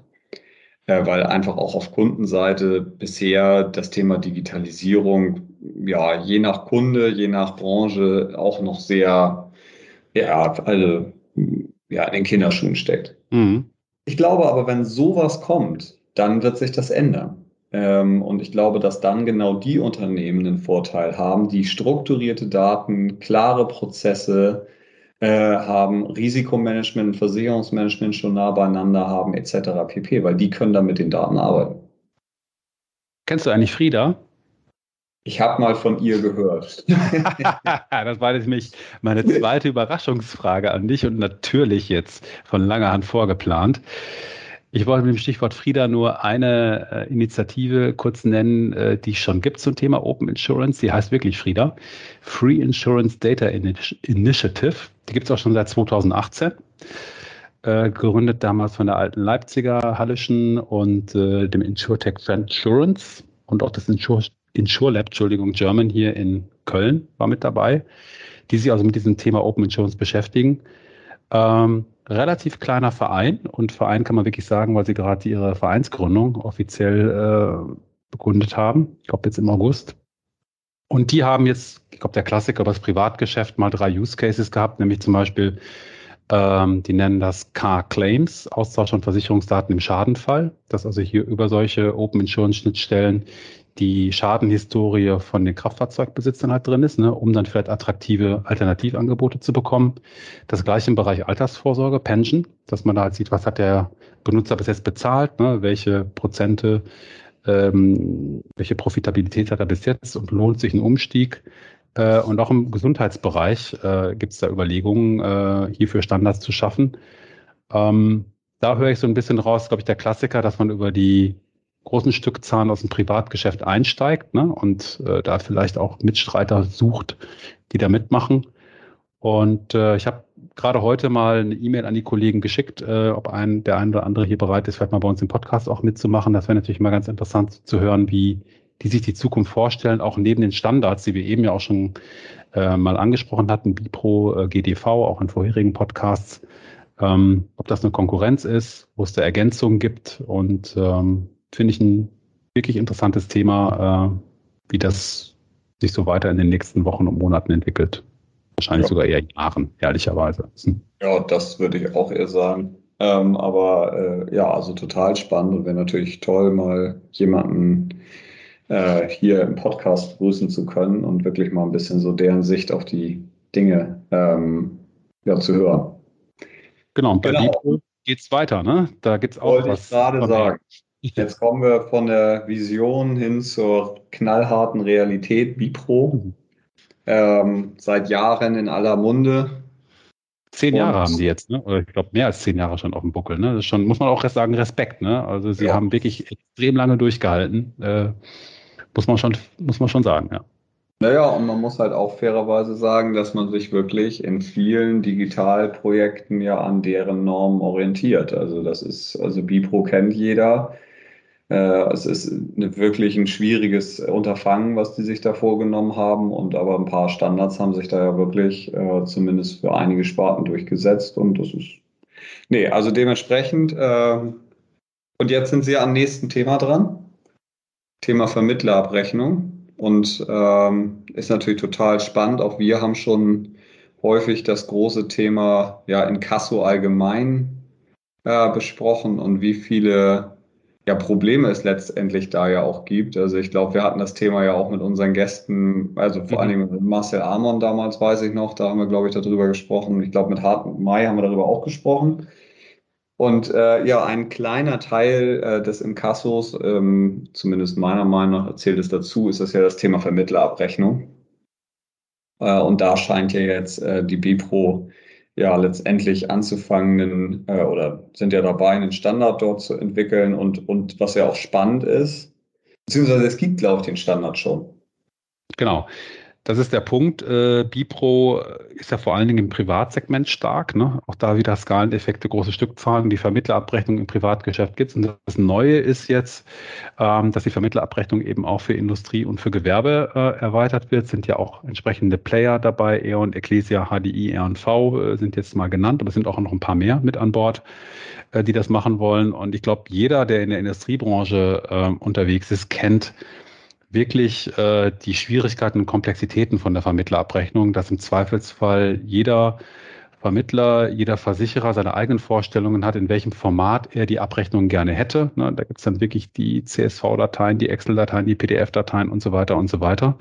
äh, weil einfach auch auf Kundenseite bisher das Thema Digitalisierung, ja, je nach Kunde, je nach Branche auch noch sehr, ja, also, ja, in den Kinderschuhen steckt. Mhm. Ich glaube aber, wenn sowas kommt, dann wird sich das ändern. Ähm, und ich glaube, dass dann genau die Unternehmen einen Vorteil haben, die strukturierte Daten, klare Prozesse, äh, haben, Risikomanagement, Versicherungsmanagement schon nah beieinander haben, etc. pp, weil die können dann mit den Daten arbeiten. Kennst du eigentlich Frieda? Ich habe mal von ihr gehört. das war nämlich meine zweite Überraschungsfrage an dich und natürlich jetzt von langer Hand vorgeplant. Ich wollte mit dem Stichwort Frieda nur eine äh, Initiative kurz nennen, äh, die es schon gibt zum Thema Open Insurance. Die heißt wirklich Frieda. Free Insurance Data Initiative. Die gibt es auch schon seit 2018. Äh, gegründet damals von der alten Leipziger Hallischen und äh, dem InsurTech Insurance und auch das Insure InsurLab, Entschuldigung, German hier in Köln war mit dabei, die sich also mit diesem Thema Open Insurance beschäftigen. Ähm, relativ kleiner Verein und Verein kann man wirklich sagen, weil sie gerade ihre Vereinsgründung offiziell äh, begründet haben. Ich glaube jetzt im August. Und die haben jetzt, ich glaube, der Klassiker über das Privatgeschäft mal drei Use Cases gehabt, nämlich zum Beispiel, ähm, die nennen das Car Claims, Austausch von Versicherungsdaten im Schadenfall, dass also hier über solche Open Insurance Schnittstellen die Schadenhistorie von den Kraftfahrzeugbesitzern halt drin ist, ne, um dann vielleicht attraktive Alternativangebote zu bekommen. Das gleiche im Bereich Altersvorsorge, Pension, dass man da halt sieht, was hat der Benutzer bis jetzt bezahlt, ne, welche Prozente, ähm, welche Profitabilität hat er bis jetzt und lohnt sich ein Umstieg. Äh, und auch im Gesundheitsbereich äh, gibt es da Überlegungen, äh, hierfür Standards zu schaffen. Ähm, da höre ich so ein bisschen raus, glaube ich, der Klassiker, dass man über die großen Stückzahlen aus dem Privatgeschäft einsteigt ne, und äh, da vielleicht auch Mitstreiter sucht, die da mitmachen. Und äh, ich habe gerade heute mal eine E-Mail an die Kollegen geschickt, äh, ob ein, der ein oder andere hier bereit ist, vielleicht mal bei uns im Podcast auch mitzumachen. Das wäre natürlich mal ganz interessant zu hören, wie die sich die Zukunft vorstellen, auch neben den Standards, die wir eben ja auch schon äh, mal angesprochen hatten, Bipro, äh, GDV, auch in vorherigen Podcasts, ähm, ob das eine Konkurrenz ist, wo es da Ergänzungen gibt und ähm, finde ich ein wirklich interessantes Thema, äh, wie das sich so weiter in den nächsten Wochen und Monaten entwickelt. Wahrscheinlich ja. sogar eher Jahren, ehrlicherweise. Hm. Ja, das würde ich auch eher sagen. Ähm, aber äh, ja, also total spannend und wäre natürlich toll, mal jemanden äh, hier im Podcast begrüßen zu können und wirklich mal ein bisschen so deren Sicht auf die Dinge ähm, ja, zu hören. Genau, und bei genau. geht es weiter, ne? Da gibt es auch Wollte was. Ich gerade sagen. Jetzt kommen wir von der Vision hin zur knallharten Realität, Bipro. Mhm. Ähm, seit Jahren in aller Munde. Zehn Jahre haben die jetzt, ne? Oder ich glaube mehr als zehn Jahre schon auf dem Buckel. Ne? Das ist schon, muss man auch sagen, Respekt. Ne? Also sie ja. haben wirklich extrem lange durchgehalten. Äh, muss man schon, muss man schon sagen, ja. Naja, und man muss halt auch fairerweise sagen, dass man sich wirklich in vielen Digitalprojekten ja an deren Normen orientiert. Also das ist, also Bipro kennt jeder. Äh, es ist eine, wirklich ein schwieriges Unterfangen, was die sich da vorgenommen haben. Und aber ein paar Standards haben sich da ja wirklich äh, zumindest für einige Sparten durchgesetzt. Und das ist, nee, also dementsprechend. Äh, und jetzt sind Sie am nächsten Thema dran. Thema Vermittlerabrechnung. Und ähm, ist natürlich total spannend. Auch wir haben schon häufig das große Thema ja in Kasso allgemein äh, besprochen und wie viele ja, Probleme es letztendlich da ja auch gibt. Also ich glaube, wir hatten das Thema ja auch mit unseren Gästen, also vor mhm. allem mit Marcel Amon damals, weiß ich noch, da haben wir, glaube ich, darüber gesprochen. Ich glaube, mit Hartmut May haben wir darüber auch gesprochen. Und äh, ja, ein kleiner Teil äh, des Inkassos, ähm, zumindest meiner Meinung nach, erzählt es dazu, ist das ja das Thema Vermittlerabrechnung. Äh, und da scheint ja jetzt äh, die Bipro ja letztendlich anzufangen äh, oder sind ja dabei, einen Standard dort zu entwickeln und, und was ja auch spannend ist, beziehungsweise es gibt, glaube ich, den Standard schon. Genau. Das ist der Punkt. Äh, Bipro ist ja vor allen Dingen im Privatsegment stark. Ne? Auch da wieder Skaleneffekte, große Stückzahlen. Die Vermittlerabrechnung im Privatgeschäft gibt es. Und das Neue ist jetzt, ähm, dass die Vermittlerabrechnung eben auch für Industrie und für Gewerbe äh, erweitert wird. Sind ja auch entsprechende Player dabei. E.ON, Ecclesia, HDI, R&V äh, sind jetzt mal genannt, aber es sind auch noch ein paar mehr mit an Bord, äh, die das machen wollen. Und ich glaube, jeder, der in der Industriebranche äh, unterwegs ist, kennt wirklich äh, die Schwierigkeiten und Komplexitäten von der Vermittlerabrechnung, dass im Zweifelsfall jeder Vermittler, jeder Versicherer seine eigenen Vorstellungen hat, in welchem Format er die Abrechnung gerne hätte. Ne, da gibt es dann wirklich die CSV-Dateien, die Excel-Dateien, die PDF-Dateien und so weiter und so weiter.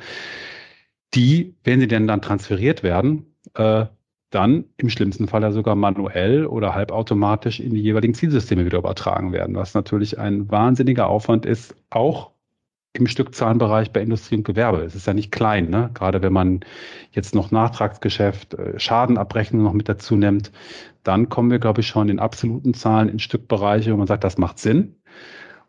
Die, wenn sie denn dann transferiert werden, äh, dann im schlimmsten Fall ja sogar manuell oder halbautomatisch in die jeweiligen Zielsysteme wieder übertragen werden, was natürlich ein wahnsinniger Aufwand ist, auch im Stückzahlenbereich bei Industrie und Gewerbe. Es ist ja nicht klein, ne? gerade wenn man jetzt noch Nachtragsgeschäft, äh, Schadenabrechnung noch mit dazu nimmt, dann kommen wir, glaube ich, schon in absoluten Zahlen in Stückbereiche, wo man sagt, das macht Sinn.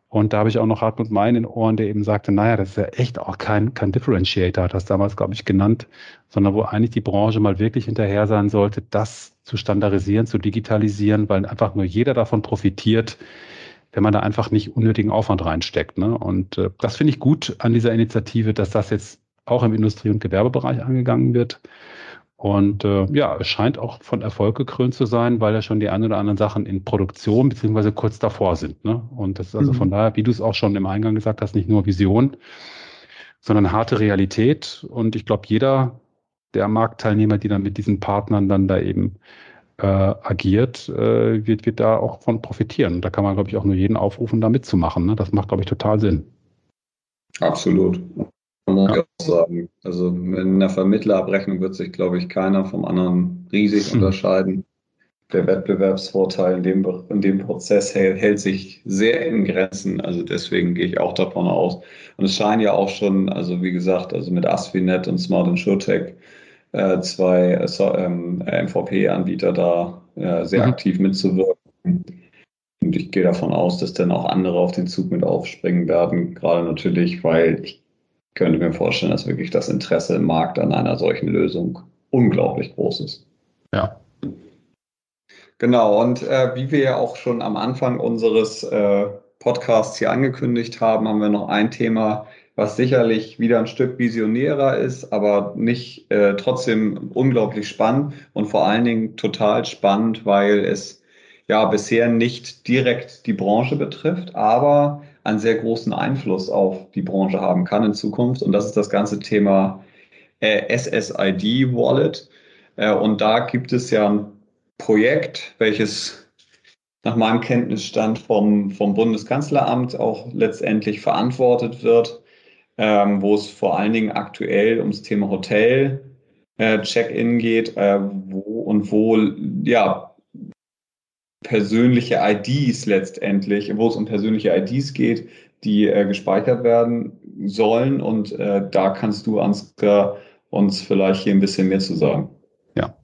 Und da habe ich auch noch Hartmut Mein in Ohren, der eben sagte, naja, das ist ja echt auch kein, kein Differentiator, hat das damals, glaube ich, genannt, sondern wo eigentlich die Branche mal wirklich hinterher sein sollte, das zu standardisieren, zu digitalisieren, weil einfach nur jeder davon profitiert, wenn man da einfach nicht unnötigen Aufwand reinsteckt. Ne? Und äh, das finde ich gut an dieser Initiative, dass das jetzt auch im Industrie- und Gewerbebereich angegangen wird. Und äh, ja, es scheint auch von Erfolg gekrönt zu sein, weil ja schon die ein oder anderen Sachen in Produktion beziehungsweise kurz davor sind. Ne? Und das ist also mhm. von daher, wie du es auch schon im Eingang gesagt hast, nicht nur Vision, sondern harte Realität. Und ich glaube, jeder der Marktteilnehmer, die dann mit diesen Partnern dann da eben äh, agiert, äh, wird, wird da auch von profitieren. Da kann man, glaube ich, auch nur jeden aufrufen, da mitzumachen. Ne? Das macht, glaube ich, total Sinn. Absolut muss ja. auch sagen. Also in der Vermittlerabrechnung wird sich, glaube ich, keiner vom anderen riesig hm. unterscheiden. Der Wettbewerbsvorteil in dem, in dem Prozess hält, hält, sich sehr in Grenzen. Also deswegen gehe ich auch davon aus. Und es scheinen ja auch schon, also wie gesagt, also mit Asfinet und Smart InsurTech äh, zwei äh, MVP-Anbieter da äh, sehr mhm. aktiv mitzuwirken. Und ich gehe davon aus, dass dann auch andere auf den Zug mit aufspringen werden. Gerade natürlich, weil ich könnte mir vorstellen, dass wirklich das Interesse im Markt an einer solchen Lösung unglaublich groß ist. Ja. Genau, und äh, wie wir ja auch schon am Anfang unseres äh, Podcasts hier angekündigt haben, haben wir noch ein Thema, was sicherlich wieder ein Stück visionärer ist, aber nicht äh, trotzdem unglaublich spannend und vor allen Dingen total spannend, weil es ja bisher nicht direkt die Branche betrifft, aber einen sehr großen Einfluss auf die Branche haben kann in Zukunft. Und das ist das ganze Thema äh, SSID Wallet. Äh, und da gibt es ja ein Projekt, welches nach meinem Kenntnisstand vom, vom Bundeskanzleramt auch letztendlich verantwortet wird, ähm, wo es vor allen Dingen aktuell ums Thema Hotel äh, Check-in geht, äh, wo und wo ja persönliche IDs letztendlich, wo es um persönliche IDs geht, die äh, gespeichert werden sollen. Und äh, da kannst du, Ansgar, uns vielleicht hier ein bisschen mehr zu sagen. Ja.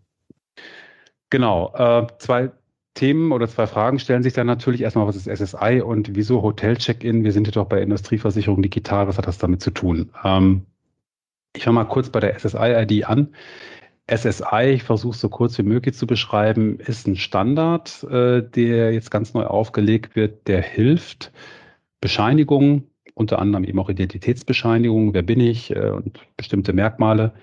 Genau. Äh, zwei Themen oder zwei Fragen stellen sich dann natürlich erstmal, was ist SSI und wieso Hotel-Check-In? Wir sind ja doch bei Industrieversicherung digital. Was hat das damit zu tun? Ähm, ich fange mal kurz bei der SSI-ID an. SSI, ich versuche es so kurz wie möglich zu beschreiben, ist ein Standard, äh, der jetzt ganz neu aufgelegt wird, der hilft, Bescheinigungen, unter anderem eben auch Identitätsbescheinigungen, wer bin ich äh, und bestimmte Merkmale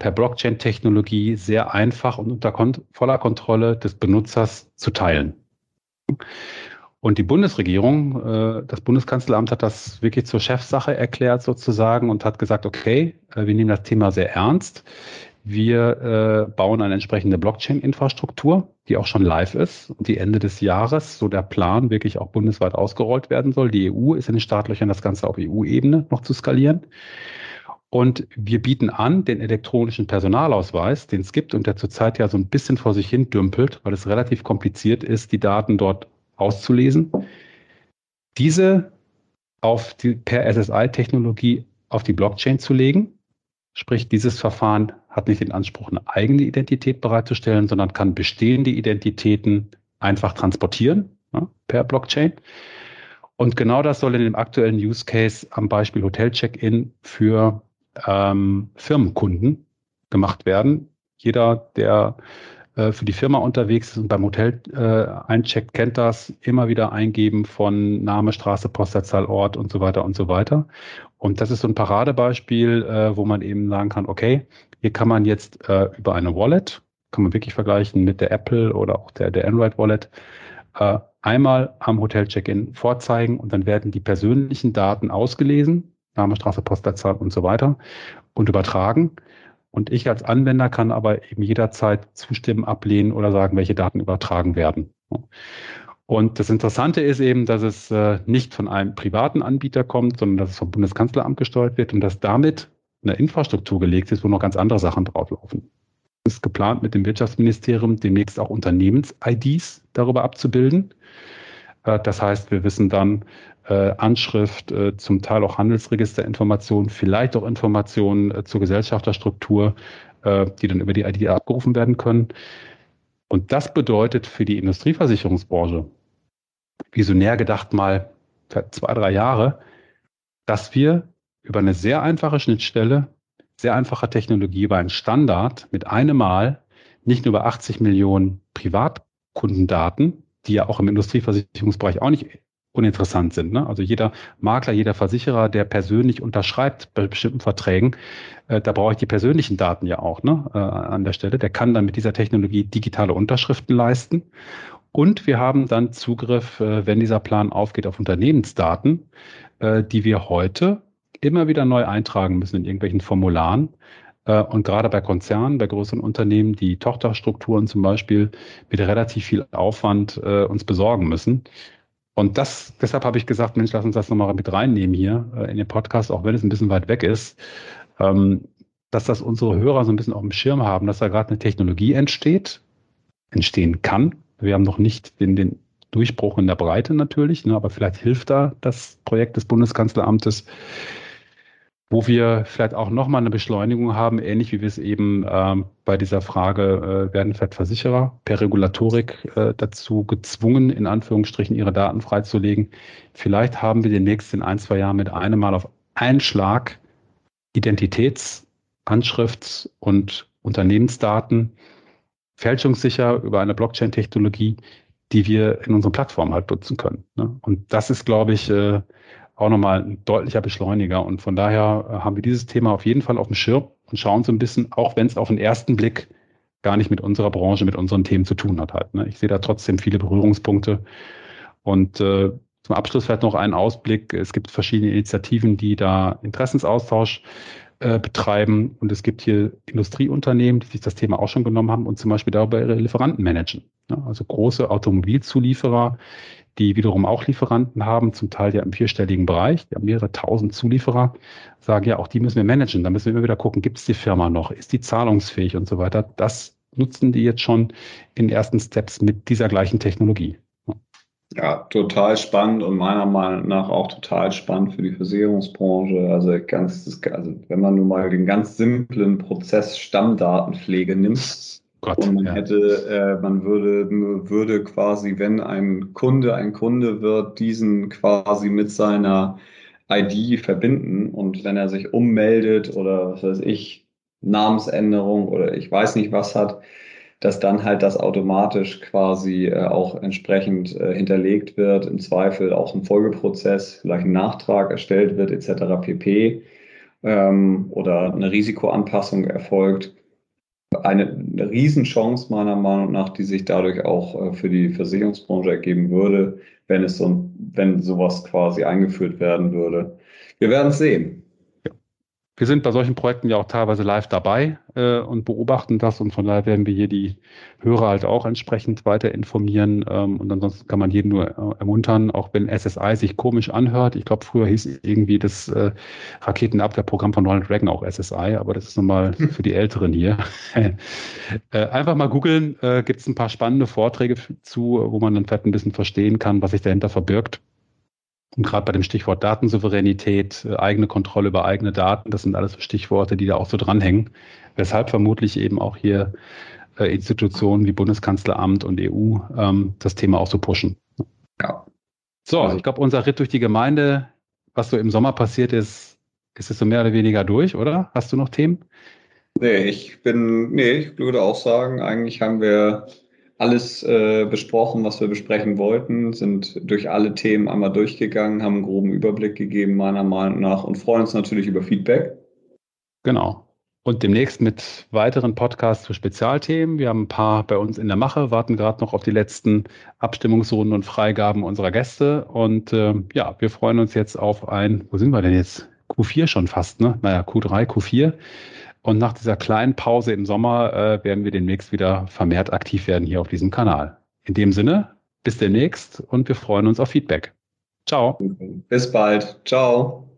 per Blockchain-Technologie sehr einfach und unter kon voller Kontrolle des Benutzers zu teilen. Und die Bundesregierung, äh, das Bundeskanzleramt hat das wirklich zur Chefsache erklärt sozusagen und hat gesagt, okay, äh, wir nehmen das Thema sehr ernst. Wir äh, bauen eine entsprechende Blockchain-Infrastruktur, die auch schon live ist und die Ende des Jahres, so der Plan, wirklich auch bundesweit ausgerollt werden soll. Die EU ist in den Startlöchern, das Ganze auf EU-Ebene noch zu skalieren. Und wir bieten an den elektronischen Personalausweis, den es gibt und der zurzeit ja so ein bisschen vor sich hin dümpelt, weil es relativ kompliziert ist, die Daten dort auszulesen. Diese auf die, per SSI-Technologie auf die Blockchain zu legen. Sprich, dieses Verfahren hat nicht den Anspruch, eine eigene Identität bereitzustellen, sondern kann bestehende Identitäten einfach transportieren ja, per Blockchain. Und genau das soll in dem aktuellen Use Case am Beispiel Hotel Check-in für ähm, Firmenkunden gemacht werden. Jeder, der äh, für die Firma unterwegs ist und beim Hotel äh, eincheckt, kennt das. Immer wieder eingeben von Name, Straße, Postleitzahl, Ort und so weiter und so weiter. Und das ist so ein Paradebeispiel, äh, wo man eben sagen kann, okay, hier kann man jetzt äh, über eine Wallet, kann man wirklich vergleichen mit der Apple oder auch der, der Android Wallet, äh, einmal am Hotel-Check-In vorzeigen und dann werden die persönlichen Daten ausgelesen, Name, Straße, Postleitzahl und so weiter und übertragen. Und ich als Anwender kann aber eben jederzeit zustimmen, ablehnen oder sagen, welche Daten übertragen werden. Und das Interessante ist eben, dass es äh, nicht von einem privaten Anbieter kommt, sondern dass es vom Bundeskanzleramt gesteuert wird und dass damit eine Infrastruktur gelegt ist, wo noch ganz andere Sachen drauflaufen. ist geplant, mit dem Wirtschaftsministerium demnächst auch Unternehmens-IDs darüber abzubilden. Äh, das heißt, wir wissen dann äh, Anschrift, äh, zum Teil auch Handelsregisterinformationen, vielleicht auch Informationen zur Gesellschafterstruktur, die dann über die ID abgerufen werden können. Und das bedeutet für die Industrieversicherungsbranche, visionär gedacht mal zwei, drei Jahre, dass wir über eine sehr einfache Schnittstelle sehr einfacher Technologie über einen Standard mit einem Mal nicht nur über 80 Millionen Privatkundendaten, die ja auch im Industrieversicherungsbereich auch nicht uninteressant sind. Ne? Also jeder Makler, jeder Versicherer, der persönlich unterschreibt bei bestimmten Verträgen, äh, da brauche ich die persönlichen Daten ja auch ne? äh, an der Stelle. Der kann dann mit dieser Technologie digitale Unterschriften leisten. Und wir haben dann Zugriff, äh, wenn dieser Plan aufgeht, auf Unternehmensdaten, äh, die wir heute immer wieder neu eintragen müssen in irgendwelchen Formularen. Äh, und gerade bei Konzernen, bei größeren Unternehmen, die Tochterstrukturen zum Beispiel mit relativ viel Aufwand äh, uns besorgen müssen. Und das, deshalb habe ich gesagt, Mensch, lass uns das nochmal mit reinnehmen hier äh, in den Podcast, auch wenn es ein bisschen weit weg ist, ähm, dass das unsere Hörer so ein bisschen auf dem Schirm haben, dass da gerade eine Technologie entsteht, entstehen kann. Wir haben noch nicht den, den Durchbruch in der Breite natürlich, ne, aber vielleicht hilft da das Projekt des Bundeskanzleramtes, wo wir vielleicht auch nochmal eine Beschleunigung haben, ähnlich wie wir es eben ähm, bei dieser Frage, äh, werden vielleicht Versicherer per Regulatorik äh, dazu gezwungen, in Anführungsstrichen ihre Daten freizulegen. Vielleicht haben wir demnächst in ein, zwei Jahren mit einem Mal auf einen Schlag Identitäts-, Anschrifts- und Unternehmensdaten fälschungssicher über eine Blockchain-Technologie, die wir in unseren Plattformen halt nutzen können. Ne? Und das ist, glaube ich, äh, auch nochmal ein deutlicher Beschleuniger. Und von daher äh, haben wir dieses Thema auf jeden Fall auf dem Schirm und schauen so ein bisschen, auch wenn es auf den ersten Blick gar nicht mit unserer Branche, mit unseren Themen zu tun hat halt. Ne? Ich sehe da trotzdem viele Berührungspunkte. Und äh, zum Abschluss vielleicht noch ein Ausblick. Es gibt verschiedene Initiativen, die da Interessensaustausch äh, betreiben. Und es gibt hier Industrieunternehmen, die sich das Thema auch schon genommen haben und zum Beispiel darüber ihre Lieferanten managen. Ne? Also große Automobilzulieferer, die wiederum auch Lieferanten haben, zum Teil ja im vierstelligen Bereich, die haben mehrere tausend Zulieferer, sagen ja, auch die müssen wir managen. Da müssen wir immer wieder gucken, gibt es die Firma noch, ist die zahlungsfähig und so weiter. Das nutzen die jetzt schon in ersten Steps mit dieser gleichen Technologie. Ja, total spannend und meiner Meinung nach auch total spannend für die Versicherungsbranche. Also ganz, also wenn man nun mal den ganz simplen Prozess Stammdatenpflege nimmt, Gott, und man ja. hätte, äh, man würde, würde quasi, wenn ein Kunde ein Kunde wird, diesen quasi mit seiner ID verbinden und wenn er sich ummeldet oder was weiß ich, Namensänderung oder ich weiß nicht was hat, dass dann halt das automatisch quasi äh, auch entsprechend äh, hinterlegt wird, im Zweifel auch ein Folgeprozess, vielleicht ein Nachtrag erstellt wird etc. pp. Ähm, oder eine Risikoanpassung erfolgt eine, eine Riesenchance meiner Meinung nach, die sich dadurch auch äh, für die Versicherungsbranche ergeben würde, wenn es so, wenn sowas quasi eingeführt werden würde. Wir werden es sehen. Wir sind bei solchen Projekten ja auch teilweise live dabei äh, und beobachten das und von daher werden wir hier die Hörer halt auch entsprechend weiter informieren ähm, und ansonsten kann man jeden nur äh, ermuntern, auch wenn SSI sich komisch anhört. Ich glaube, früher hieß irgendwie das äh, Raketenabwehrprogramm von Ronald Reagan auch SSI, aber das ist nochmal für die Älteren hier. äh, einfach mal googeln, äh, gibt es ein paar spannende Vorträge zu, wo man dann vielleicht ein bisschen verstehen kann, was sich dahinter verbirgt. Und gerade bei dem Stichwort Datensouveränität, äh, eigene Kontrolle über eigene Daten, das sind alles so Stichworte, die da auch so dranhängen. Weshalb vermutlich eben auch hier äh, Institutionen wie Bundeskanzleramt und EU ähm, das Thema auch so pushen. Ja. So, also, ich glaube, unser Ritt durch die Gemeinde, was so im Sommer passiert ist, ist es so mehr oder weniger durch, oder? Hast du noch Themen? Nee, ich bin, nee, ich würde auch sagen, eigentlich haben wir alles äh, besprochen, was wir besprechen wollten, sind durch alle Themen einmal durchgegangen, haben einen groben Überblick gegeben, meiner Meinung nach, und freuen uns natürlich über Feedback. Genau. Und demnächst mit weiteren Podcasts zu Spezialthemen. Wir haben ein paar bei uns in der Mache, warten gerade noch auf die letzten Abstimmungsrunden und Freigaben unserer Gäste. Und äh, ja, wir freuen uns jetzt auf ein, wo sind wir denn jetzt? Q4 schon fast, ne? Naja, Q3, Q4. Und nach dieser kleinen Pause im Sommer äh, werden wir demnächst wieder vermehrt aktiv werden hier auf diesem Kanal. In dem Sinne, bis demnächst und wir freuen uns auf Feedback. Ciao. Bis bald. Ciao.